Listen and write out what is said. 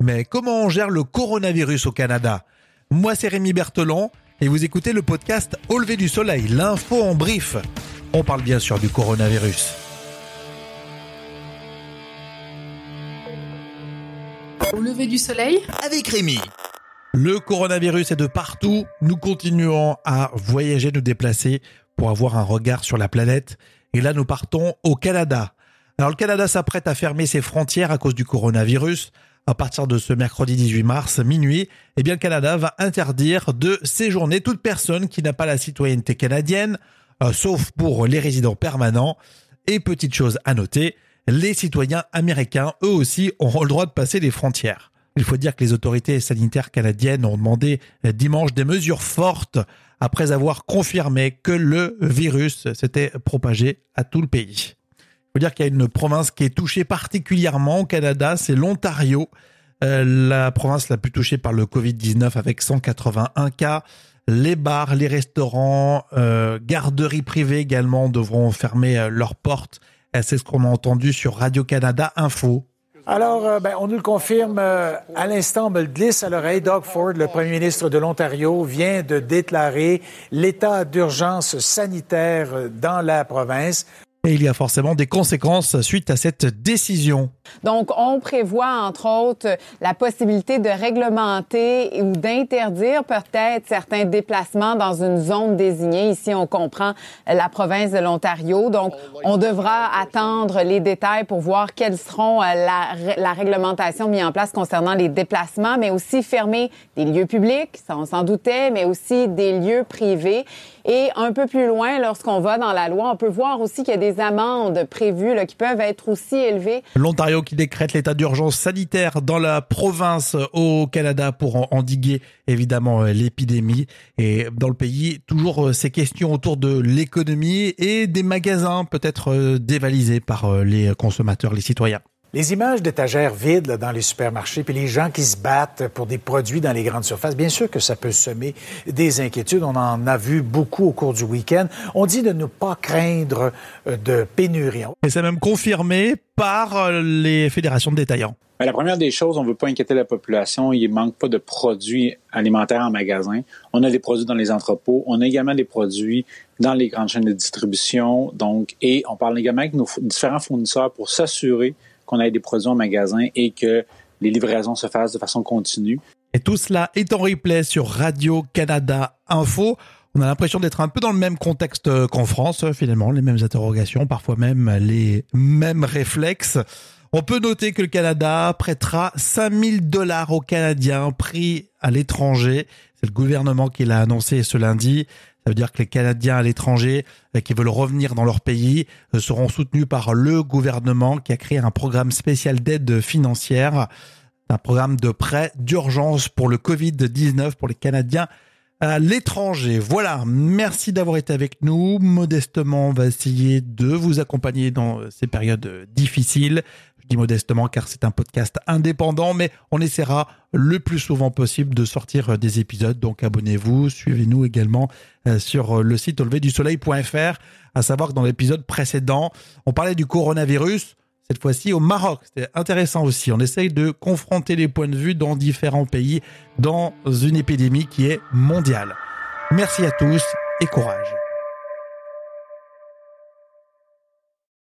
Mais comment on gère le coronavirus au Canada? Moi, c'est Rémi Berthelon et vous écoutez le podcast Au lever du soleil, l'info en brief. On parle bien sûr du coronavirus. Au lever du soleil? Avec Rémi. Le coronavirus est de partout. Nous continuons à voyager, nous déplacer pour avoir un regard sur la planète. Et là, nous partons au Canada. Alors, le Canada s'apprête à fermer ses frontières à cause du coronavirus. À partir de ce mercredi 18 mars, minuit, eh bien, le Canada va interdire de séjourner toute personne qui n'a pas la citoyenneté canadienne, euh, sauf pour les résidents permanents. Et petite chose à noter, les citoyens américains, eux aussi, auront le droit de passer les frontières. Il faut dire que les autorités sanitaires canadiennes ont demandé dimanche des mesures fortes après avoir confirmé que le virus s'était propagé à tout le pays. Faut dire qu'il y a une province qui est touchée particulièrement au Canada, c'est l'Ontario, euh, la province la plus touchée par le Covid-19 avec 181 cas. Les bars, les restaurants, euh, garderies privées également devront fermer euh, leurs portes. C'est ce qu'on a entendu sur Radio-Canada Info. Alors, ben, on nous le confirme à l'instant, on me le glisse à l'oreille. Doug Ford, le premier ministre de l'Ontario, vient de déclarer l'état d'urgence sanitaire dans la province. Et il y a forcément des conséquences suite à cette décision. Donc, on prévoit, entre autres, la possibilité de réglementer ou d'interdire peut-être certains déplacements dans une zone désignée. Ici, on comprend la province de l'Ontario. Donc, on devra attendre les détails pour voir quelles seront euh, la, réglementation mise en place concernant les déplacements, mais aussi fermer des lieux publics, ça on s'en doutait, mais aussi des lieux privés. Et un peu plus loin, lorsqu'on va dans la loi, on peut voir aussi qu'il y a des amendes prévues qui peuvent être aussi élevées. L'Ontario qui décrète l'état d'urgence sanitaire dans la province au Canada pour endiguer évidemment euh, l'épidémie. Et dans le pays, toujours euh, ces questions autour de l'économie et des magasins peut-être euh, dévalisés par les consommateurs, les citoyens. Les images d'étagères vides dans les supermarchés, puis les gens qui se battent pour des produits dans les grandes surfaces, bien sûr que ça peut semer des inquiétudes. On en a vu beaucoup au cours du week-end. On dit de ne pas craindre euh, de pénurie. Et c'est même confirmé par euh, les fédérations de détaillants. la première des choses, on ne veut pas inquiéter la population. Il ne manque pas de produits alimentaires en magasin. On a des produits dans les entrepôts. On a également des produits dans les grandes chaînes de distribution. Donc, et on parle également avec nos différents fournisseurs pour s'assurer qu'on ait des produits en magasin et que les livraisons se fassent de façon continue. Et tout cela est en replay sur Radio-Canada Info. On a l'impression d'être un peu dans le même contexte qu'en France, finalement, les mêmes interrogations, parfois même les mêmes réflexes. On peut noter que le Canada prêtera 5000 dollars aux Canadiens pris à l'étranger. C'est le gouvernement qui l'a annoncé ce lundi. Ça veut dire que les Canadiens à l'étranger euh, qui veulent revenir dans leur pays euh, seront soutenus par le gouvernement qui a créé un programme spécial d'aide financière, un programme de prêt d'urgence pour le Covid-19 pour les Canadiens à l'étranger. Voilà, merci d'avoir été avec nous. Modestement, on va essayer de vous accompagner dans euh, ces périodes difficiles. Je dis modestement car c'est un podcast indépendant, mais on essaiera le plus souvent possible de sortir euh, des épisodes. Donc abonnez-vous, suivez-nous également euh, sur euh, le site auleverdusoleil.fr. À savoir que dans l'épisode précédent, on parlait du coronavirus cette fois-ci au Maroc. C'était intéressant aussi. On essaye de confronter les points de vue dans différents pays dans une épidémie qui est mondiale. Merci à tous et courage.